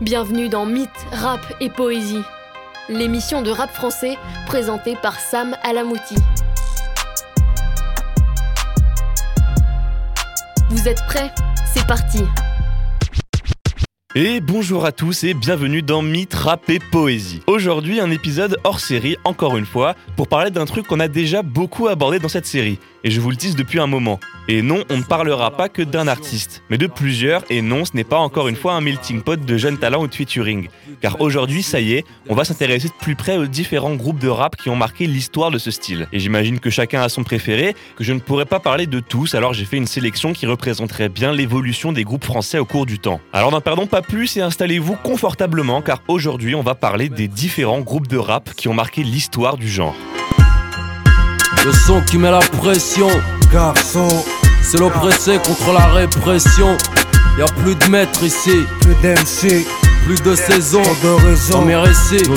Bienvenue dans Mythe, Rap et Poésie, l'émission de rap français présentée par Sam Alamouti. Vous êtes prêts? C'est parti et bonjour à tous et bienvenue dans Mythe, Rap et Poésie. Aujourd'hui un épisode hors série encore une fois pour parler d'un truc qu'on a déjà beaucoup abordé dans cette série et je vous le dis depuis un moment. Et non, on ne parlera pas que d'un artiste, mais de plusieurs, et non, ce n'est pas encore une fois un melting pot de jeunes talents ou de featuring. Car aujourd'hui, ça y est, on va s'intéresser de plus près aux différents groupes de rap qui ont marqué l'histoire de ce style. Et j'imagine que chacun a son préféré, que je ne pourrais pas parler de tous, alors j'ai fait une sélection qui représenterait bien l'évolution des groupes français au cours du temps. Alors n'en perdons pas plus et installez-vous confortablement, car aujourd'hui, on va parler des différents groupes de rap qui ont marqué l'histoire du genre. Le son qui met la pression, garçon. C'est l'oppressé contre la répression. Y a plus de maîtres ici, plus d'MC, plus de saison, de raison. mes récits.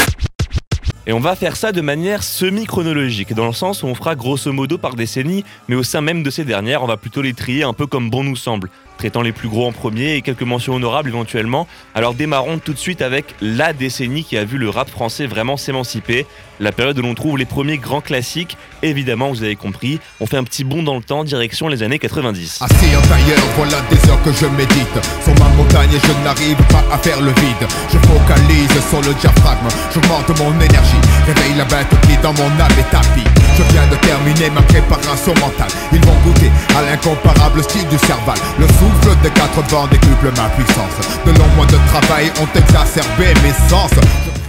Et on va faire ça de manière semi-chronologique, dans le sens où on fera grosso modo par décennie, mais au sein même de ces dernières, on va plutôt les trier un peu comme bon nous semble traitant les plus gros en premier et quelques mentions honorables éventuellement. Alors démarrons tout de suite avec la décennie qui a vu le rap français vraiment s'émanciper, la période où l'on trouve les premiers grands classiques. Évidemment, vous avez compris, on fait un petit bond dans le temps, direction les années 90. Assis en tailleur, voilà des heures que je médite. Sur ma montagne, je n'arrive pas à faire le vide. Je focalise sur le diaphragme, j'augmente mon énergie. Réveille la bête qui dans mon âme est tapis. Je viens de terminer ma préparation mentale. Ils vont goûter à l'incomparable style du cerval. Le souffle des quatre vents décuple ma puissance. De longs mois de travail ont exacerbé mes sens.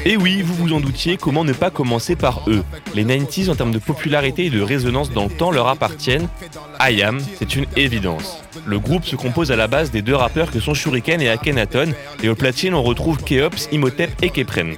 Et oui, vous vous en doutiez, comment ne pas commencer par eux Les 90s en termes de popularité et de résonance dans le temps leur appartiennent. IAM, c'est une évidence. Le groupe se compose à la base des deux rappeurs que sont Shuriken et Akhenaton, et au platine on retrouve Keops, Imhotep et Kepren.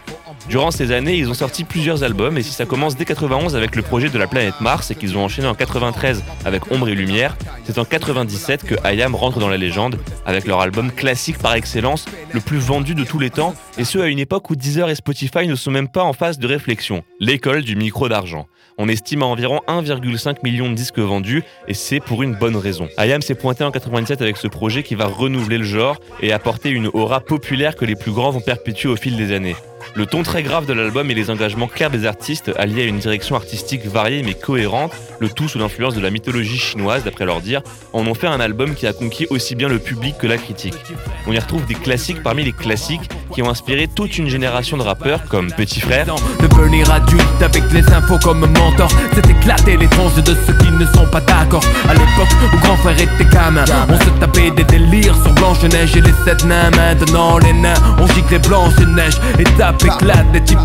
Durant ces années, ils ont sorti plusieurs albums et si ça commence dès 91 avec le projet de la planète Mars et qu'ils ont enchaîné en 93 avec Ombre et Lumière, c'est en 97 que IAM rentre dans la légende avec leur album classique par excellence, le plus vendu de tous les temps et ce à une époque où Deezer et Spotify ne sont même pas en phase de réflexion, l'école du micro d'argent. On estime à environ 1,5 million de disques vendus et c'est pour une bonne raison. IAM s'est pointé en 97 avec ce projet qui va renouveler le genre et apporter une aura populaire que les plus grands vont perpétuer au fil des années. Le ton très grave de l'album et les engagements clairs des artistes, alliés à une direction artistique variée mais cohérente, le tout sous l'influence de la mythologie chinoise d'après leur dire, en ont fait un album qui a conquis aussi bien le public que la critique. On y retrouve des classiques parmi les classiques qui ont inspiré toute une génération de rappeurs comme Petit Frère. Devenir adulte avec les infos comme mentor, c'est éclater les tranches de ceux qui ne sont pas d'accord. À l'époque où grand frère était gamin, on se tapait des délires sur Blanche-Neige et les sept nains. Maintenant les nains, on gicle les Blanche-Neige et des types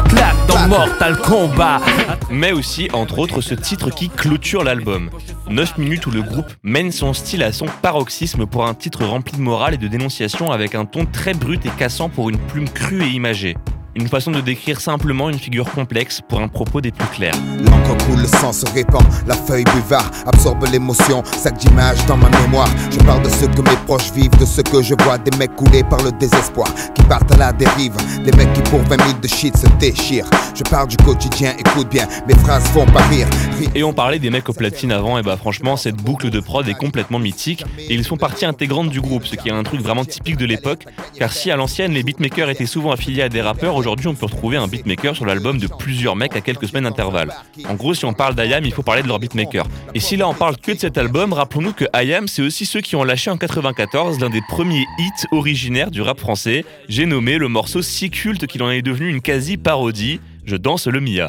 dans Mortal Kombat. Mais aussi, entre autres, ce titre qui clôture l'album. 9 minutes où le groupe mène son style à son paroxysme pour un titre rempli de morale et de dénonciation avec un ton très brut et cassant pour une plume crue et imagée. Une façon de décrire simplement une figure complexe pour un propos des plus clairs. L'encre coule, le sang se répand, la feuille buvard absorbe l'émotion, sac d'image dans ma mémoire. Je parle de ce que mes proches vivent, de ce que je vois, des mecs coulés par le désespoir, qui partent à la dérive, des mecs qui pour 20 000 de shit se déchirent. Je parle du quotidien, écoute bien, mes phrases font pas rire. Et on parlait des mecs au platine avant, et bah franchement, cette boucle de prod est complètement mythique, et ils sont partie intégrante du groupe, ce qui est un truc vraiment typique de l'époque, car si à l'ancienne les beatmakers étaient souvent affiliés à des rappeurs, aujourd'hui on peut retrouver un beatmaker sur l'album de plusieurs mecs à quelques semaines d'intervalle. En gros, si on parle d'IAM, il faut parler de leur beatmaker. Et si là on parle que de cet album, rappelons-nous que IAM, c'est aussi ceux qui ont lâché en 94 l'un des premiers hits originaires du rap français. J'ai nommé le morceau si culte qu'il en est devenu une quasi-parodie. Je danse le Mia.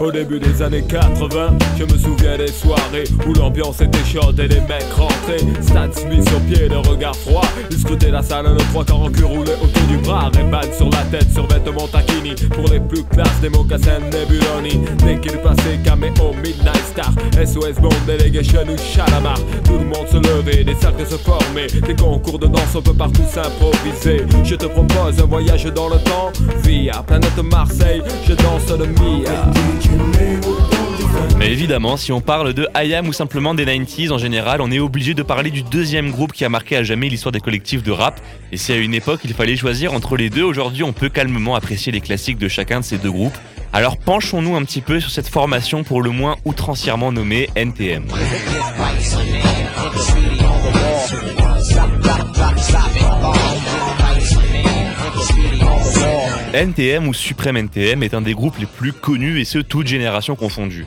Au début des années 80, je me souviens des soirées où l'ambiance était chaude et les mecs rentraient. Stan Smith sur pied, le regard froid. Ils scrutaient la salle, nos trois corps en cul roulés autour du bras. Ray-Ban sur la tête, sur vêtements taquini. Pour les plus classes, des mocassins Nebuloni. Dès qu'il passait, caméo, Midnight Star. SOS Bond, Delegation ou Chalamar. Tout le monde se levait, des cercles se formaient. Des concours de danse, on peut partout s'improviser. Je te propose un voyage dans le temps. Via planète Marseille, je danse le Mia. Mais évidemment, si on parle de IAM ou simplement des 90s en général, on est obligé de parler du deuxième groupe qui a marqué à jamais l'histoire des collectifs de rap. Et si à une époque il fallait choisir entre les deux, aujourd'hui on peut calmement apprécier les classiques de chacun de ces deux groupes. Alors penchons-nous un petit peu sur cette formation pour le moins outrancièrement nommée NTM. NTM ou Supreme NTM est un des groupes les plus connus et ce, toute génération confondue.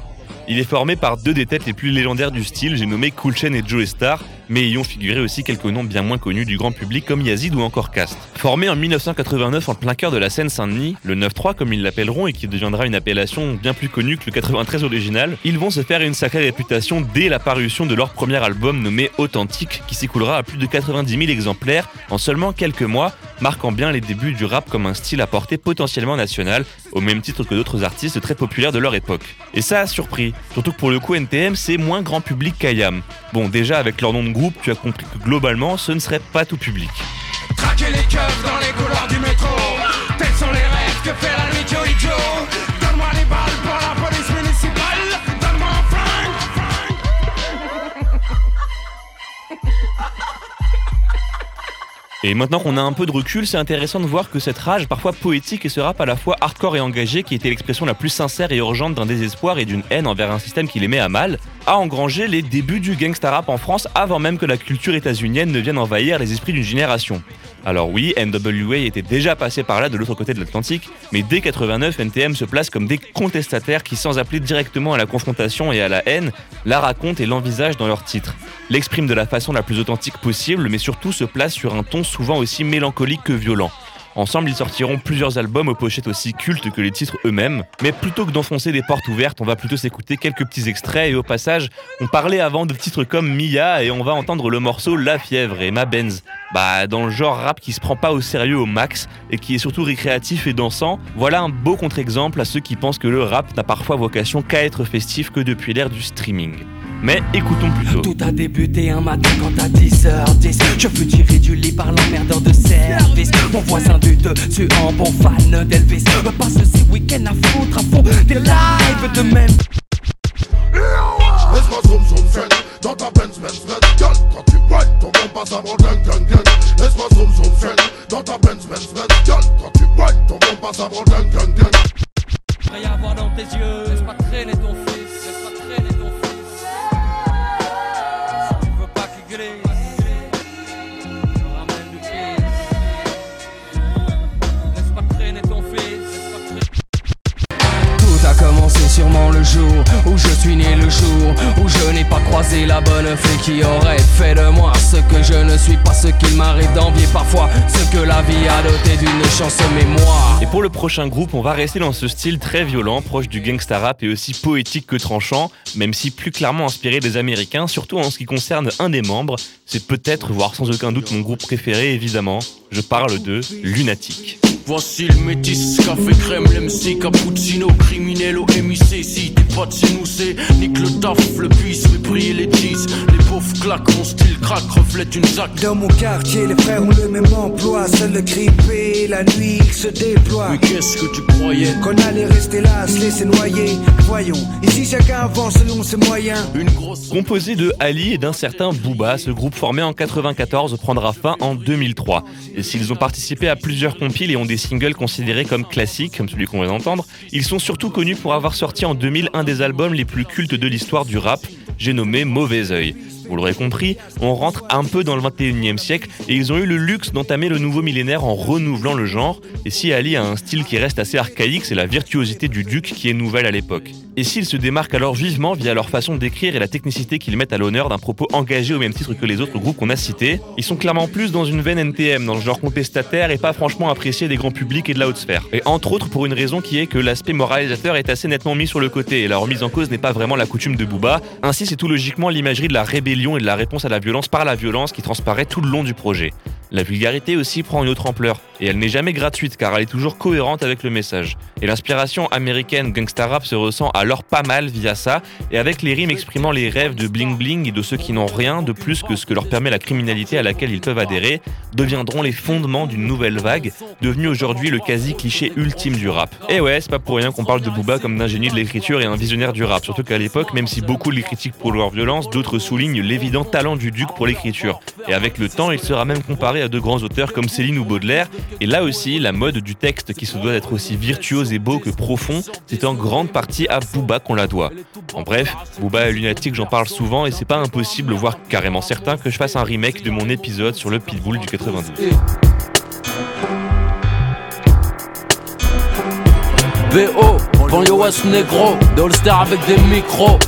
Il est formé par deux des têtes les plus légendaires du style, j'ai nommé Cool Chain et Joe Star, mais y ont figuré aussi quelques noms bien moins connus du grand public comme Yazid ou encore Cast. Formé en 1989 en plein cœur de la scène Saint-Denis, le 9-3 comme ils l'appelleront et qui deviendra une appellation bien plus connue que le 93 original, ils vont se faire une sacrée réputation dès la parution de leur premier album nommé Authentique qui s'écoulera à plus de 90 000 exemplaires en seulement quelques mois, marquant bien les débuts du rap comme un style à portée potentiellement national, au même titre que d'autres artistes très populaires de leur époque. Et ça a surpris, surtout que pour le coup NTM c'est moins grand public qu'Ayam. Bon déjà avec leur nom de groupe, tu as compris que globalement ce ne serait pas tout public. Traquer les keufs dans les couloirs du métro. Tels sont les rêves que fait la nuit Joey Joe? Donne-moi les balles pour la police municipale. Donne-moi un flingue. Et maintenant qu'on a un peu de recul, c'est intéressant de voir que cette rage, parfois poétique, et ce rap à la fois hardcore et engagé, qui était l'expression la plus sincère et urgente d'un désespoir et d'une haine envers un système qui les met à mal, a engrangé les débuts du gangsta rap en France avant même que la culture états-unienne ne vienne envahir les esprits d'une génération. Alors oui, NWA était déjà passé par là de l'autre côté de l'Atlantique, mais dès 89, NTM se place comme des contestataires qui, sans appeler directement à la confrontation et à la haine, la racontent et l'envisagent dans leurs titres. L'expriment de la façon la plus authentique possible, mais surtout se place sur un ton souvent aussi mélancolique que violent. Ensemble, ils sortiront plusieurs albums aux pochettes aussi cultes que les titres eux-mêmes. Mais plutôt que d'enfoncer des portes ouvertes, on va plutôt s'écouter quelques petits extraits et au passage, on parlait avant de titres comme Mia et on va entendre le morceau La Fièvre et Ma Benz. Bah, dans le genre rap qui se prend pas au sérieux au max et qui est surtout récréatif et dansant, voilà un beau contre-exemple à ceux qui pensent que le rap n'a parfois vocation qu'à être festif que depuis l'ère du streaming. Mais écoutons plutôt. Tout a débuté un matin quand à 10h10 Je fus tiré du lit par l'emmerdeur de service. Mon voisin du dessus en bon fan d'Elvis. Me passe ces week-ends à foutre à fond des lives de même. Laisse-moi zoom zoom friend Dans ta Benz Benz Benz Girl quand tu whine ton bon passe avant gang gang gang. Laisse-moi zoom zoom friend Dans ta Benz Benz Benz Girl quand tu whine ton bon passe avant gang gang gang Et pour le prochain groupe, on va rester dans ce style très violent, proche du gangsta rap et aussi poétique que tranchant, même si plus clairement inspiré des Américains, surtout en ce qui concerne un des membres. C'est peut-être, voire sans aucun doute, mon groupe préféré, évidemment. Je parle de Lunatic. Voici le métis, café crème, l'MC, cappuccino, criminel au MIC. Si t'es pas de chez nous, c'est nique le taf, le puisse, mais briller les cheese. Les pauvres claquent, mon style craque, reflète une zac. Dans mon quartier, les frères ont le même emploi. Seul le grippé, la nuit il se déploie. Mais qu'est-ce que tu croyais? Qu'on allait rester là, se laisser noyer. Voyons, ici chacun avance selon ses moyens. Une grosse. Composé de Ali et d'un certain Booba, ce groupe formé en 94 prendra fin en 2003. Et s'ils ont participé à plusieurs compiles et ont des singles considérés comme classiques, comme celui qu'on vient d'entendre, ils sont surtout connus pour avoir sorti en 2000 un des albums les plus cultes de l'histoire du rap, j'ai nommé Mauvais Oeil. Vous l'aurez compris, on rentre un peu dans le 21e siècle et ils ont eu le luxe d'entamer le nouveau millénaire en renouvelant le genre. Et si Ali a un style qui reste assez archaïque, c'est la virtuosité du duc qui est nouvelle à l'époque. Et s'ils se démarquent alors vivement via leur façon d'écrire et la technicité qu'ils mettent à l'honneur d'un propos engagé au même titre que les autres groupes qu'on a cités, ils sont clairement plus dans une veine NTM, dans le genre contestataire et pas franchement apprécié des grands publics et de la haute sphère. Et entre autres pour une raison qui est que l'aspect moralisateur est assez nettement mis sur le côté et la remise en cause n'est pas vraiment la coutume de Booba. Ainsi, c'est tout logiquement l'imagerie de la rébellion et de la réponse à la violence par la violence qui transparaît tout le long du projet. La vulgarité aussi prend une autre ampleur, et elle n'est jamais gratuite car elle est toujours cohérente avec le message. Et l'inspiration américaine gangsta rap se ressent alors pas mal via ça, et avec les rimes exprimant les rêves de bling bling et de ceux qui n'ont rien de plus que ce que leur permet la criminalité à laquelle ils peuvent adhérer, deviendront les fondements d'une nouvelle vague, devenue aujourd'hui le quasi-cliché ultime du rap. Et ouais, c'est pas pour rien qu'on parle de Booba comme d'un génie de l'écriture et un visionnaire du rap, surtout qu'à l'époque, même si beaucoup les critiquent pour leur violence, d'autres soulignent l'évident talent du duc pour l'écriture. Et avec le temps, il sera même comparé à de grands auteurs comme Céline ou Baudelaire, et là aussi, la mode du texte qui se doit d'être aussi virtuose et beau que profond, c'est en grande partie à Booba qu'on la doit. En bref, Booba et Lunatic, j'en parle souvent et c'est pas impossible, voire carrément certain, que je fasse un remake de mon épisode sur le Pitbull du 92. BO, Banlieue West Negro, des All-Stars avec des micros.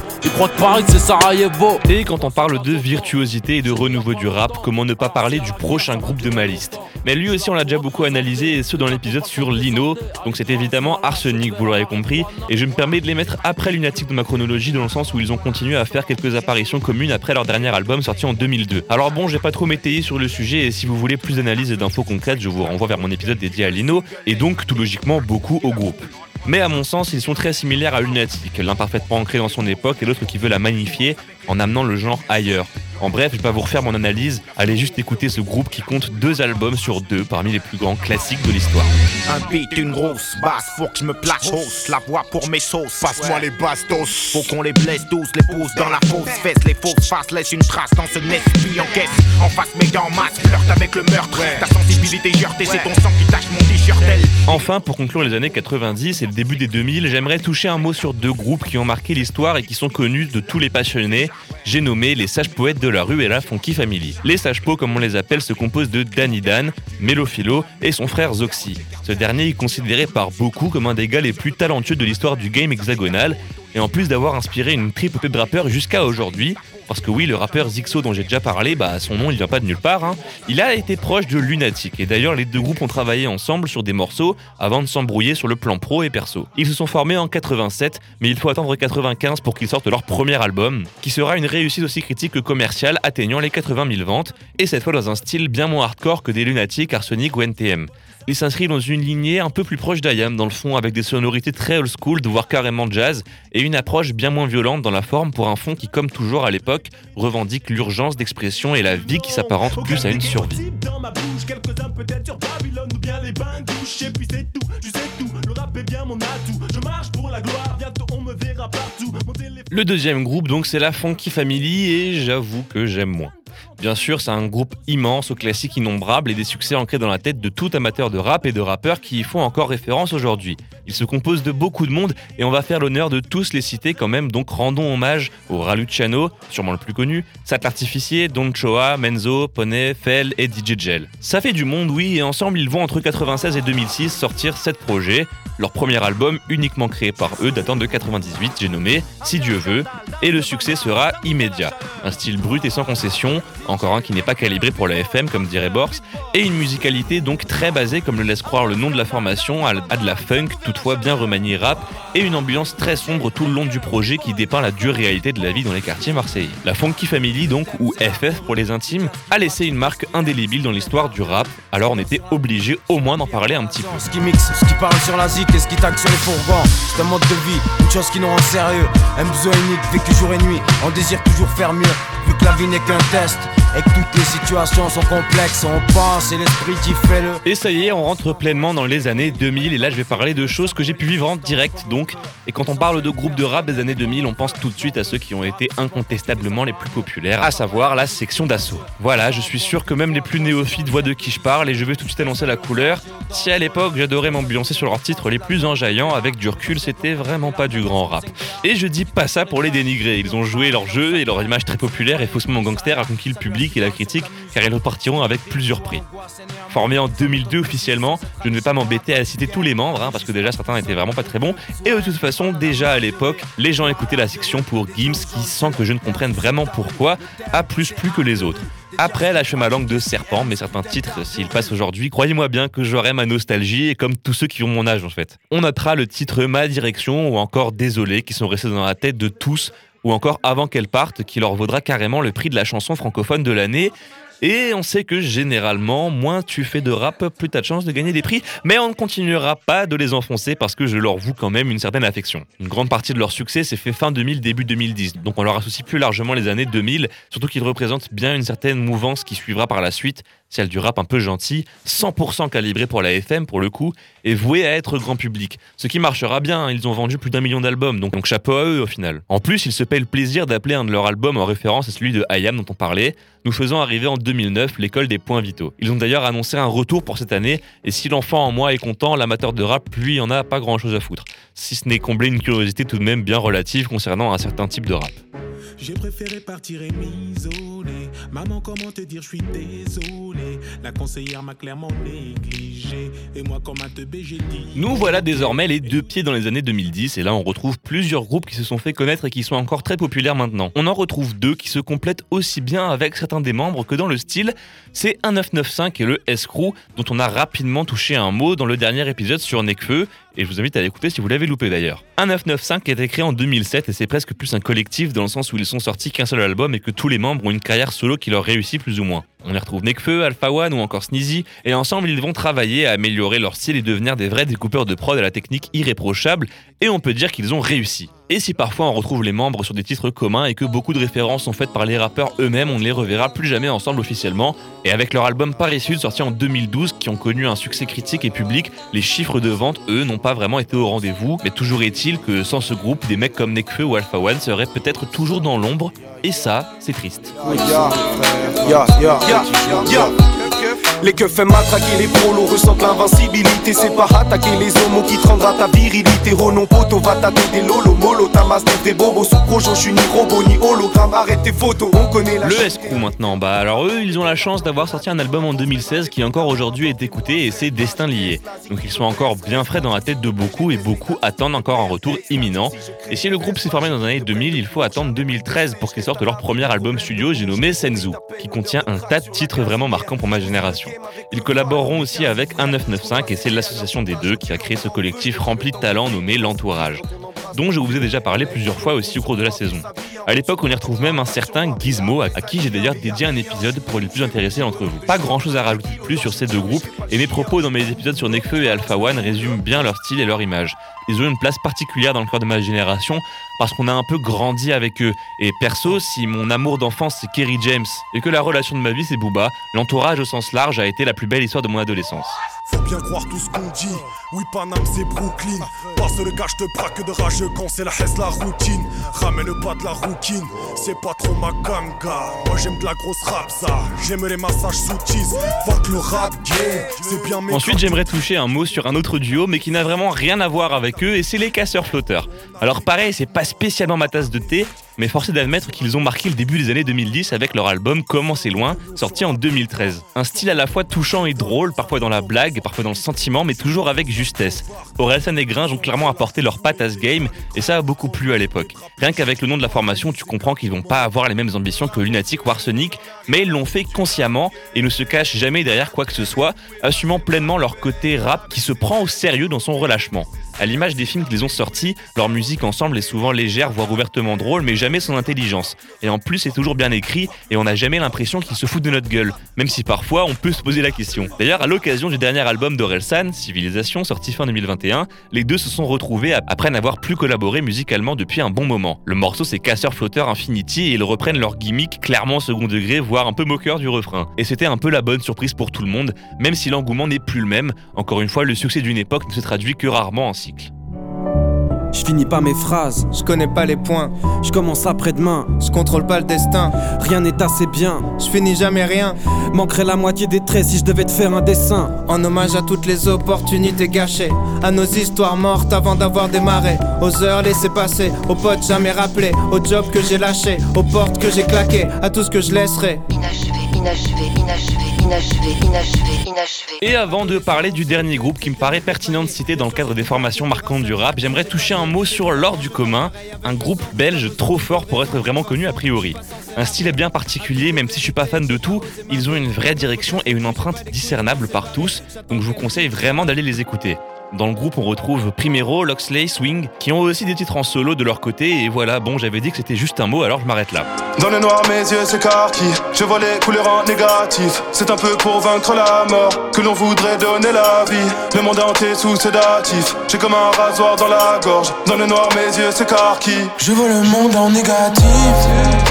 Et quand on parle de virtuosité et de renouveau du rap, comment ne pas parler du prochain groupe de ma liste Mais lui aussi on l'a déjà beaucoup analysé et ce dans l'épisode sur Lino, donc c'est évidemment Arsenic, vous l'aurez compris, et je me permets de les mettre après Lunatic de ma chronologie dans le sens où ils ont continué à faire quelques apparitions communes après leur dernier album sorti en 2002. Alors bon, j'ai pas trop m'étayer sur le sujet et si vous voulez plus d'analyse et d'infos concrètes, je vous renvoie vers mon épisode dédié à Lino et donc tout logiquement beaucoup au groupe. Mais à mon sens, ils sont très similaires à Lunatic, l'un parfaitement ancré dans son époque et l'autre qui veut la magnifier en amenant le genre ailleurs. En bref, je vais pas vous refaire mon analyse, allez juste écouter ce groupe qui compte deux albums sur deux parmi les plus grands classiques de l'histoire. Un beat, une grosse basse, faut que je me place hausse, la voix pour mes sauces. Passe-moi les bastos. Faut qu'on les blesse tous, les pousse dans la fausse fesse, les fausses faces laissent une trace dans ce nest, puis en caisse. En face, mes gants masques, flirte avec le meurtre. Ta sensibilité heurtée, c'est ton sang qui tâche mon t-shirt. elle. Enfin, pour conclure les années 90 et le début des 2000, j'aimerais toucher un mot sur deux groupes qui ont marqué l'histoire et qui sont connus de tous les passionnés. rock. J'ai nommé les sages poètes de la rue et la Funky Family. Les sages pots, comme on les appelle, se composent de Danny Dan, Mélophilo et son frère Zoxy. Ce dernier est considéré par beaucoup comme un des gars les plus talentueux de l'histoire du game hexagonal, et en plus d'avoir inspiré une triple de rappeurs jusqu'à aujourd'hui, parce que oui, le rappeur Zixo dont j'ai déjà parlé, bah son nom il vient pas de nulle part, hein. il a été proche de Lunatic, et d'ailleurs les deux groupes ont travaillé ensemble sur des morceaux avant de s'embrouiller sur le plan pro et perso. Ils se sont formés en 87, mais il faut attendre 95 pour qu'ils sortent leur premier album, qui sera une réussite aussi critique que commerciale, atteignant les 80 000 ventes, et cette fois dans un style bien moins hardcore que des Lunatic, Arsenic ou NTM. Il s'inscrit dans une lignée un peu plus proche d'IAM dans le fond, avec des sonorités très old school, voire carrément jazz, et une approche bien moins violente dans la forme pour un fond qui, comme toujours à l'époque, revendique l'urgence d'expression et la vie qui s'apparente plus à une survie. Je marche pour la gloire, bientôt on me verra partout. Le deuxième groupe, donc, c'est la Funky Family, et j'avoue que j'aime moins. Bien sûr, c'est un groupe immense aux classiques innombrables et des succès ancrés dans la tête de tout amateur de rap et de rappeurs qui y font encore référence aujourd'hui. Il se compose de beaucoup de monde et on va faire l'honneur de tous les citer quand même, donc rendons hommage au Raluciano, sûrement le plus connu, Sat Artificier, Don Choa, Menzo, Poney, Fell et DJ Gel. Ça fait du monde, oui, et ensemble ils vont entre 96 et 2006 sortir 7 projets. Leur premier album, uniquement créé par eux, datant de 98, j'ai nommé Si Dieu veut, et le succès sera immédiat. Un style brut et sans concession, encore un qui n'est pas calibré pour la FM comme dirait Bors, et une musicalité donc très basée, comme le laisse croire le nom de la formation, à de la funk, toutefois bien remaniée rap, et une ambiance très sombre tout le long du projet qui dépeint la dure réalité de la vie dans les quartiers marseillais. La Funky Family donc, ou FF pour les intimes, a laissé une marque indélébile dans l'histoire du rap, alors on était obligé au moins d'en parler un petit peu. Ce qui mixe, ce qui parle sur la et ce qui taxe sur les fourgons. C'est un mode de vie, une chose qui nous rend sérieux. Un besoin unique, vécu jour et nuit. On désire toujours faire mieux, Et ça y est, on rentre pleinement dans les années 2000 et là je vais parler de choses que j'ai pu vivre en direct donc. Et quand on parle de groupes de rap des années 2000, on pense tout de suite à ceux qui ont été incontestablement les plus populaires, à savoir la section d'assaut. Voilà, je suis sûr que même les plus néophytes voient de qui je parle et je vais tout de suite annoncer la couleur. Si à l'époque j'adorais m'ambiancer sur leurs titres les plus enjaillants, avec du recul c'était vraiment pas du grand rap. Et je dis pas ça pour les dénigrer, ils ont joué leur jeu et leur image très populaire faussement gangster a conquis le public et la critique car ils repartiront avec plusieurs prix. Formé en 2002 officiellement, je ne vais pas m'embêter à citer tous les membres, hein, parce que déjà certains étaient vraiment pas très bons, et de toute façon, déjà à l'époque, les gens écoutaient la section pour Gims, qui, sans que je ne comprenne vraiment pourquoi, a plus plus que les autres. Après, lâche ma langue de serpent, mais certains titres, s'ils passent aujourd'hui, croyez-moi bien que j'aurai ma nostalgie, et comme tous ceux qui ont mon âge en fait. On notera le titre Ma Direction ou encore Désolé, qui sont restés dans la tête de tous, ou encore Avant qu'elle parte, qui leur vaudra carrément le prix de la chanson francophone de l'année. Et on sait que généralement, moins tu fais de rap, plus t'as de chances de gagner des prix. Mais on ne continuera pas de les enfoncer parce que je leur voue quand même une certaine affection. Une grande partie de leur succès s'est fait fin 2000, début 2010. Donc on leur associe plus largement les années 2000, surtout qu'ils représentent bien une certaine mouvance qui suivra par la suite, celle du rap un peu gentil, 100% calibré pour la FM pour le coup, et voué à être grand public. Ce qui marchera bien, hein, ils ont vendu plus d'un million d'albums, donc, chapeau à eux au final. En plus, ils se paient le plaisir d'appeler un de leurs albums en référence à celui de IAM dont on parlait, nous faisant arriver en 2009 l'école des points vitaux. Ils ont d'ailleurs annoncé un retour pour cette année, et si l'enfant en moi est content, l'amateur de rap, lui, en a pas grand chose à foutre. Si ce n'est combler une curiosité tout de même bien relative concernant un certain type de rap. Maman, comment te dire, je suis désolé. La conseillère m'a clairement négligé. Nous voilà désormais les deux pieds dans les années 2010 et là on retrouve plusieurs groupes qui se sont fait connaître et qui sont encore très populaires maintenant. On en retrouve deux qui se complètent aussi bien avec certains des membres que dans le style. C'est 1995 et le S-Crew dont on a rapidement touché un mot dans le dernier épisode sur Necfeu et je vous invite à l'écouter si vous l'avez loupé d'ailleurs. 1995 a été créé en 2007 et c'est presque plus un collectif dans le sens où ils sont sortis qu'un seul album et que tous les membres ont une carrière solo qui leur réussit plus ou moins. On y retrouve Nekfeu, Alpha One ou encore Sneezy, et ensemble ils vont travailler à améliorer leur style et devenir des vrais découpeurs de prod à la technique irréprochable, et on peut dire qu'ils ont réussi. Et si parfois on retrouve les membres sur des titres communs et que beaucoup de références sont faites par les rappeurs eux-mêmes, on ne les reverra plus jamais ensemble officiellement. Et avec leur album Paris Sud sorti en 2012, qui ont connu un succès critique et public, les chiffres de vente, eux, n'ont pas vraiment été au rendez-vous. Mais toujours est-il que sans ce groupe, des mecs comme Nekfeu ou Alpha One seraient peut-être toujours dans l'ombre. Et ça, c'est triste. Yeah. yo. Les keufs fait matraquer les prolos ressentent l'invincibilité C'est pas attaquer les homos qui te rendra ta virilité Renom poto va taper des lolo molo Tamas des bobos sous projo Je suis ni robot ni hologramme Arrête tes photos On connaît la Le S-Crew maintenant, bah alors eux ils ont la chance d'avoir sorti un album en 2016 qui encore aujourd'hui est écouté et c'est Destin lié. Donc ils sont encore bien frais dans la tête de beaucoup et beaucoup attendent encore un retour imminent. Et si le groupe s'est formé dans les années 2000, il faut attendre 2013 pour qu'ils sortent leur premier album studio, j'ai nommé Senzu, qui contient un tas de titres vraiment marquants pour ma génération. Ils collaboreront aussi avec 1995 et c'est l'association des deux qui a créé ce collectif rempli de talents nommé l'Entourage, dont je vous ai déjà parlé plusieurs fois aussi au cours de la saison. À l'époque, on y retrouve même un certain Gizmo, à qui j'ai d'ailleurs dédié un épisode pour les plus intéressés d'entre vous. Pas grand chose à rajouter de plus sur ces deux groupes, et mes propos dans mes épisodes sur Nekfeu et Alpha One résument bien leur style et leur image. Ils ont une place particulière dans le cœur de ma génération parce qu'on a un peu grandi avec eux. Et perso, si mon amour d'enfance c'est Kerry James et que la relation de ma vie c'est Booba, l'entourage au sens large a été la plus belle histoire de mon adolescence. Faut bien croire tout ce qu'on dit. Oui, Paname, c'est Brooklyn. Passe le gars, je te braque de rageux quand c'est la haisse, la routine. Ramène pas de la rouquine, c'est pas trop ma ganga. Moi, j'aime de la grosse rap, ça. J'aime les massages sous. Fuck le rap game, c'est bien mes Ensuite, j'aimerais toucher un mot sur un autre duo, mais qui n'a vraiment rien à voir avec eux, et c'est les casseurs flotteurs. Alors, pareil, c'est pas spécialement ma tasse de thé, mais force est d'admettre qu'ils ont marqué le début des années 2010 avec leur album Comment c'est loin, sorti en 2013. Un style à la fois touchant et drôle, parfois dans la blague, parfois dans le sentiment, mais toujours avec justesse. Orelsan et Gringe ont clairement apporté leur patte à ce game, et ça a beaucoup plu à l'époque. Rien qu'avec le nom de la formation, tu comprends qu'ils vont pas avoir les mêmes ambitions que Lunatic ou Arsenic, mais ils l'ont fait consciemment et ne se cachent jamais derrière quoi que ce soit, assumant pleinement leur côté rap qui se prend au sérieux dans son relâchement. À l'image des films qu'ils ont sortis, leur musique ensemble est souvent légère, voire ouvertement drôle, mais jamais son intelligence. Et en plus, c'est toujours bien écrit, et on n'a jamais l'impression qu'ils se foutent de notre gueule, même si parfois on peut se poser la question. D'ailleurs, à l'occasion du dernier album d'Orelsan, Civilisation, sorti fin 2021, les deux se sont retrouvés après n'avoir plus collaboré musicalement depuis un bon moment. Le morceau c'est Casseur Flotteur Infinity et ils reprennent leur gimmick clairement second degré, voire un peu moqueur du refrain. Et c'était un peu la bonne surprise pour tout le monde, même si l'engouement n'est plus le même. Encore une fois, le succès d'une époque ne se traduit que rarement en cycle. Je finis pas mes phrases, je connais pas les points, je commence après-demain, je contrôle pas le destin, rien n'est assez bien, je finis jamais rien, manquerait la moitié des traits si je devais te faire un dessin. En hommage à toutes les opportunités gâchées, à nos histoires mortes avant d'avoir démarré, aux heures laissées passer, aux potes jamais rappelés, aux jobs que j'ai lâchés, aux portes que j'ai claquées, à tout ce que je laisserai. Inachevé, inachevé, inachevé, inachevé, inachevé. Et avant de parler du dernier groupe qui me paraît pertinent de citer dans le cadre des formations marquantes du rap, j'aimerais toucher un mot sur l'or du commun, un groupe belge trop fort pour être vraiment connu a priori. Un style bien particulier, même si je suis pas fan de tout, ils ont une vraie direction et une empreinte discernable par tous, donc je vous conseille vraiment d'aller les écouter. Dans le groupe, on retrouve Primero, Loxley, Swing, qui ont aussi des titres en solo de leur côté, et voilà, bon, j'avais dit que c'était juste un mot, alors je m'arrête là. Dans le noir, mes yeux s'écarquillent. Je vois les couleurs en négatif. C'est un peu pour vaincre la mort que l'on voudrait donner la vie. Le monde entier sous sédatif. J'ai comme un rasoir dans la gorge. Dans le noir, mes yeux s'écarquillent. Je vois le monde en négatif.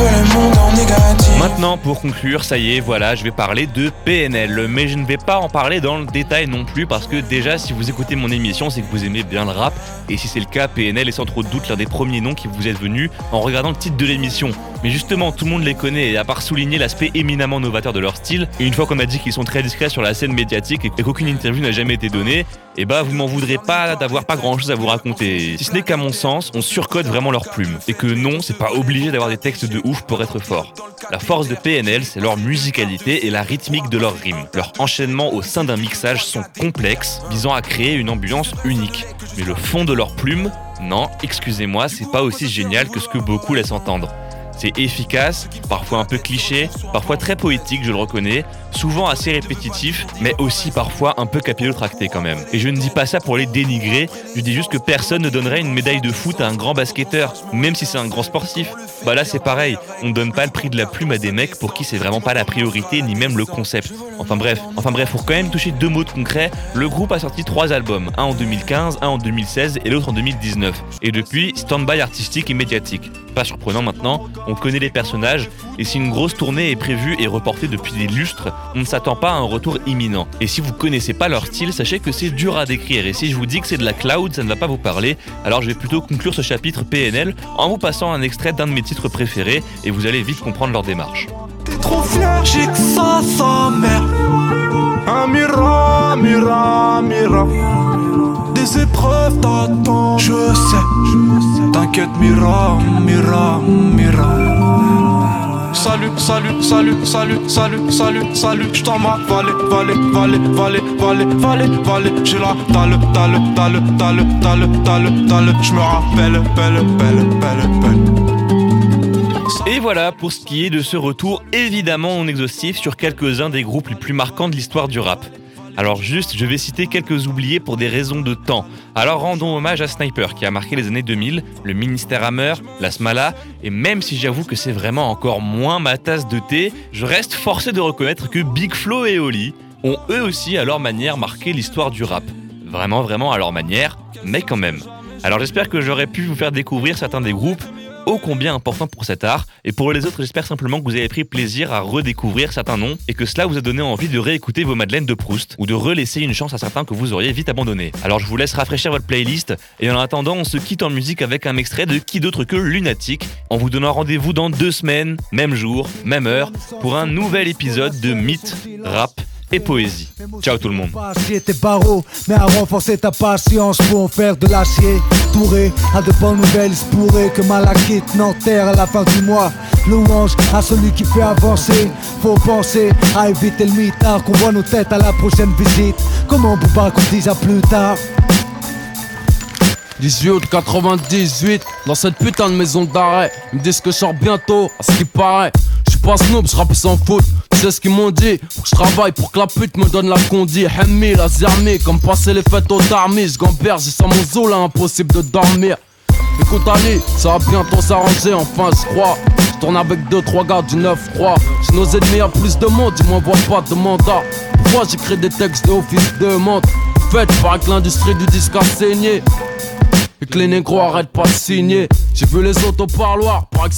Eh. Maintenant, pour conclure, ça y est, voilà, je vais parler de PNL. Mais je ne vais pas en parler dans le détail non plus, parce que déjà, si vous écoutez mon émission, c'est que vous aimez bien le rap. Et si c'est le cas, PNL est sans trop de doute l'un des premiers noms qui vous est venu en regardant le titre de l'émission. Mais justement, tout le monde les connaît, et à part souligner l'aspect éminemment novateur de leur style, et une fois qu'on a dit qu'ils sont très discrets sur la scène médiatique et qu'aucune interview n'a jamais été donnée, et bah vous m'en voudrez pas d'avoir pas grand chose à vous raconter. Si ce n'est qu'à mon sens, on surcode vraiment leurs plumes. Et que non, c'est pas obligé d'avoir des textes de pour être fort. La force force de PNL, c'est leur musicalité et la rythmique de leurs rimes. Leurs enchaînements au sein d'un mixage sont complexes, visant à créer une ambiance unique. Mais le fond de leurs plumes, non, excusez-moi, c'est pas aussi génial que ce que beaucoup laissent entendre. C'est efficace, parfois un peu cliché, parfois très poétique, je le reconnais, souvent assez répétitif, mais aussi parfois un peu capillotracté quand même. Et je ne dis pas ça pour les dénigrer, je dis juste que personne ne donnerait une médaille de foot à un grand basketteur, même si c'est un grand sportif. Bah là c'est pareil, on ne donne pas le prix de la plume à des mecs pour qui c'est vraiment pas la priorité ni même le concept. Enfin bref, enfin bref, pour quand même toucher deux mots de concret, le groupe a sorti trois albums, un en 2015, un en 2016 et l'autre en 2019. Et depuis, stand-by artistique et médiatique. Pas surprenant maintenant, on connaît les personnages, et si une grosse tournée est prévue et reportée depuis des lustres, on ne s'attend pas à un retour imminent. Et si vous connaissez pas leur style, sachez que c'est dur à décrire, et si je vous dis que c'est de la cloud, ça ne va pas vous parler, alors je vais plutôt conclure ce chapitre PNL en vous passant un extrait d'un de mes titres préférés, et vous allez vite comprendre leur démarche. Des épreuves t'attendent, je sais. T'inquiète, mira, mira, mira. Salut, salut, salut, salut, salut, salut, salut. J't'en m'en valé, valé, valé, valé, valé, valé, valé. J'ai la dalle, dalle, dalle, dalle, dalle, dalle, dalle. J'me rappelle, belle, belle, belle, belle. Et voilà pour ce qui est de ce retour évidemment non exhaustif sur quelques-uns des groupes les plus marquants de l'histoire du rap. Alors juste, je vais citer quelques oubliés pour des raisons de temps. Alors rendons hommage à Sniper qui a marqué les années 2000, le Ministère Hammer, la Smala, et même si j'avoue que c'est vraiment encore moins ma tasse de thé, je reste forcé de reconnaître que Big Flo et Oli ont eux aussi à leur manière marqué l'histoire du rap. Vraiment, vraiment à leur manière, mais quand même. Alors j'espère que j'aurais pu vous faire découvrir certains des groupes ô combien importants pour cet art, et pour les autres j'espère simplement que vous avez pris plaisir à redécouvrir certains noms, et que cela vous a donné envie de réécouter vos Madeleines de Proust, ou de relaisser une chance à certains que vous auriez vite abandonnés. Alors je vous laisse rafraîchir votre playlist, et en attendant on se quitte en musique avec un extrait de qui d'autre que Lunatic, en vous donnant rendez-vous dans deux semaines, même jour, même heure, pour un nouvel épisode de Mythe, Rap et Poésie. Ciao tout le monde. Tes barreaux, mais à renforcer ta patience pour en faire de l'acier. Touré à de bonnes nouvelles, il se pourrait que Malakite n'enterre à la fin du mois. Louange à celui qui fait avancer. Faut penser à éviter le mitard, qu'on voit nos têtes à la prochaine visite. Comment on peut pas qu'on dise à plus tard? 18 août 98, dans cette putain de maison d'arrêt. Ils me disent que je sors bientôt, à ce qui paraît. Je suis pas snob, je rappe sans faute. Sais ce qu'ils m'ont dit Faut que je travaille pour que la pute me donne la condi. Hemmi, la zermie, comme passer les fêtes au tarmis. Je j'ai sans mon zoo là, impossible de dormir. Écoute Ali, ça va bientôt s'arranger, enfin je crois. Je tourne avec 2-3 gars du 9-3. J'ai nos ennemis à plus de monde, ils m'envoient pas de mandat. Pourquoi j'écris des textes de office de montre Faites par que l'industrie du disque a saigné. Et que les négros arrêtent pas de signer. J'ai vu les autres au parloir, par